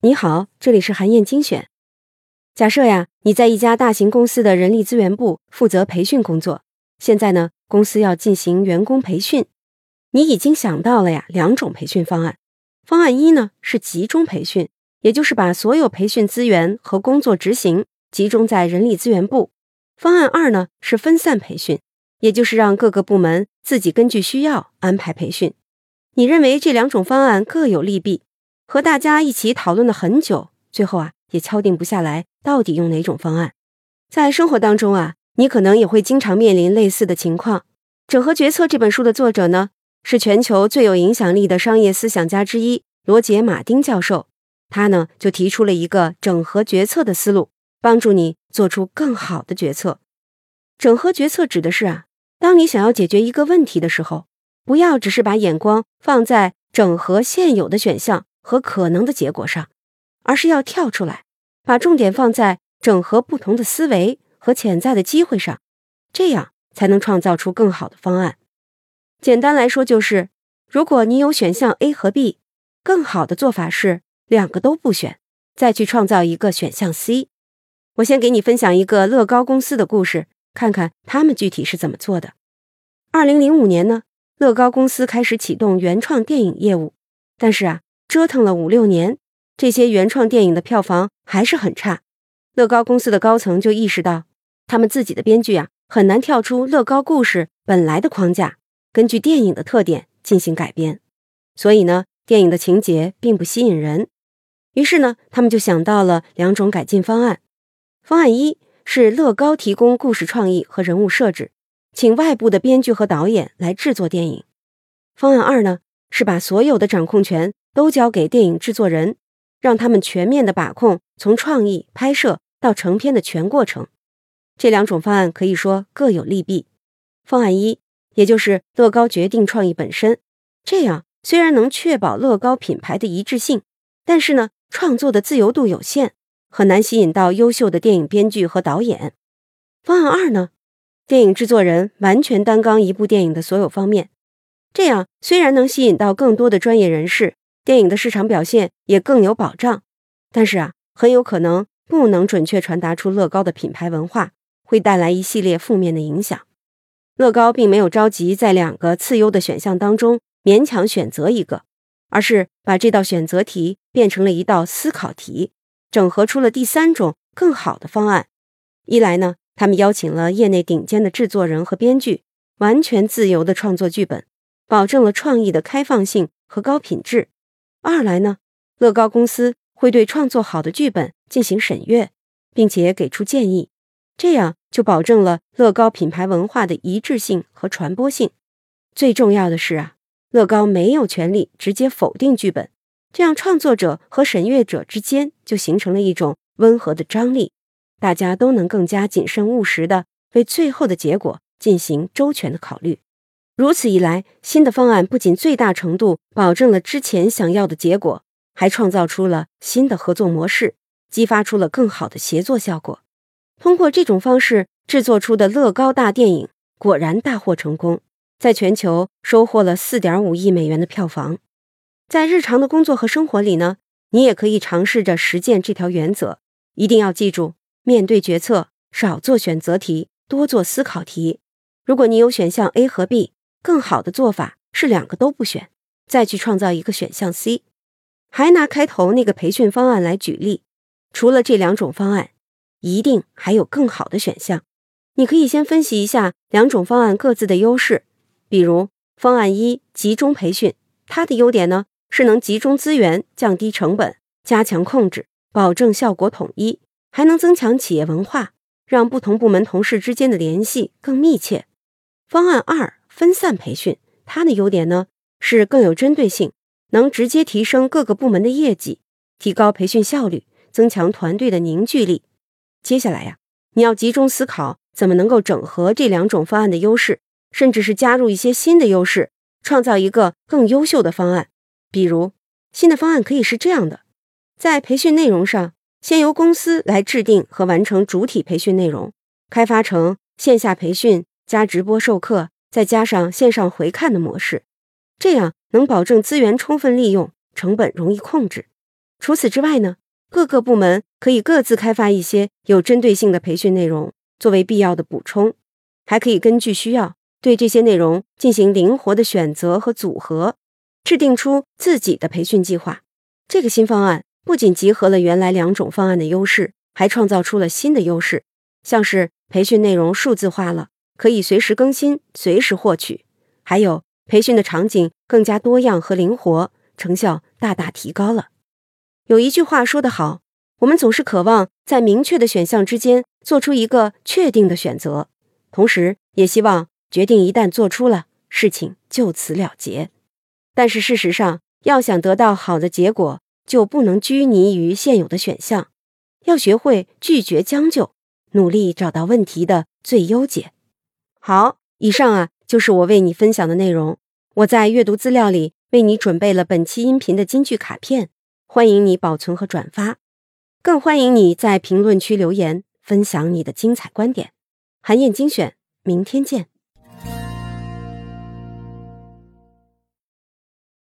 你好，这里是韩燕精选。假设呀，你在一家大型公司的人力资源部负责培训工作，现在呢，公司要进行员工培训，你已经想到了呀两种培训方案。方案一呢是集中培训，也就是把所有培训资源和工作执行集中在人力资源部。方案二呢是分散培训，也就是让各个部门自己根据需要安排培训。你认为这两种方案各有利弊？和大家一起讨论了很久，最后啊也敲定不下来，到底用哪种方案？在生活当中啊，你可能也会经常面临类似的情况。《整合决策》这本书的作者呢，是全球最有影响力的商业思想家之一罗杰·马丁教授。他呢就提出了一个整合决策的思路，帮助你做出更好的决策。整合决策指的是啊，当你想要解决一个问题的时候，不要只是把眼光放在整合现有的选项。和可能的结果上，而是要跳出来，把重点放在整合不同的思维和潜在的机会上，这样才能创造出更好的方案。简单来说，就是如果你有选项 A 和 B，更好的做法是两个都不选，再去创造一个选项 C。我先给你分享一个乐高公司的故事，看看他们具体是怎么做的。二零零五年呢，乐高公司开始启动原创电影业务，但是啊。折腾了五六年，这些原创电影的票房还是很差。乐高公司的高层就意识到，他们自己的编剧啊很难跳出乐高故事本来的框架，根据电影的特点进行改编。所以呢，电影的情节并不吸引人。于是呢，他们就想到了两种改进方案。方案一是乐高提供故事创意和人物设置，请外部的编剧和导演来制作电影。方案二呢是把所有的掌控权。都交给电影制作人，让他们全面的把控从创意、拍摄到成片的全过程。这两种方案可以说各有利弊。方案一，也就是乐高决定创意本身，这样虽然能确保乐高品牌的一致性，但是呢，创作的自由度有限，很难吸引到优秀的电影编剧和导演。方案二呢，电影制作人完全担纲一部电影的所有方面，这样虽然能吸引到更多的专业人士。电影的市场表现也更有保障，但是啊，很有可能不能准确传达出乐高的品牌文化，会带来一系列负面的影响。乐高并没有着急在两个次优的选项当中勉强选择一个，而是把这道选择题变成了一道思考题，整合出了第三种更好的方案。一来呢，他们邀请了业内顶尖的制作人和编剧，完全自由的创作剧本，保证了创意的开放性和高品质。二来呢，乐高公司会对创作好的剧本进行审阅，并且给出建议，这样就保证了乐高品牌文化的一致性和传播性。最重要的是啊，乐高没有权利直接否定剧本，这样创作者和审阅者之间就形成了一种温和的张力，大家都能更加谨慎务实的为最后的结果进行周全的考虑。如此一来，新的方案不仅最大程度保证了之前想要的结果，还创造出了新的合作模式，激发出了更好的协作效果。通过这种方式制作出的乐高大电影果然大获成功，在全球收获了四点五亿美元的票房。在日常的工作和生活里呢，你也可以尝试着实践这条原则。一定要记住，面对决策，少做选择题，多做思考题。如果你有选项 A 和 B。更好的做法是两个都不选，再去创造一个选项 C。还拿开头那个培训方案来举例，除了这两种方案，一定还有更好的选项。你可以先分析一下两种方案各自的优势。比如方案一集中培训，它的优点呢是能集中资源、降低成本、加强控制、保证效果统一，还能增强企业文化，让不同部门同事之间的联系更密切。方案二。分散培训，它的优点呢是更有针对性，能直接提升各个部门的业绩，提高培训效率，增强团队的凝聚力。接下来呀，你要集中思考怎么能够整合这两种方案的优势，甚至是加入一些新的优势，创造一个更优秀的方案。比如，新的方案可以是这样的：在培训内容上，先由公司来制定和完成主体培训内容，开发成线下培训加直播授课。再加上线上回看的模式，这样能保证资源充分利用，成本容易控制。除此之外呢，各个部门可以各自开发一些有针对性的培训内容，作为必要的补充，还可以根据需要对这些内容进行灵活的选择和组合，制定出自己的培训计划。这个新方案不仅集合了原来两种方案的优势，还创造出了新的优势，像是培训内容数字化了，可以随时更新、随时获取，还有培训的场景更加多样和灵活，成效大大提高了。有一句话说得好，我们总是渴望在明确的选项之间做出一个确定的选择，同时也希望决定一旦做出了，事情就此了结。但是事实上，要想得到好的结果，就不能拘泥于现有的选项，要学会拒绝将就，努力找到问题的最优解。好，以上啊就是我为你分享的内容。我在阅读资料里为你准备了本期音频的金句卡片。欢迎你保存和转发，更欢迎你在评论区留言分享你的精彩观点。韩燕精选，明天见。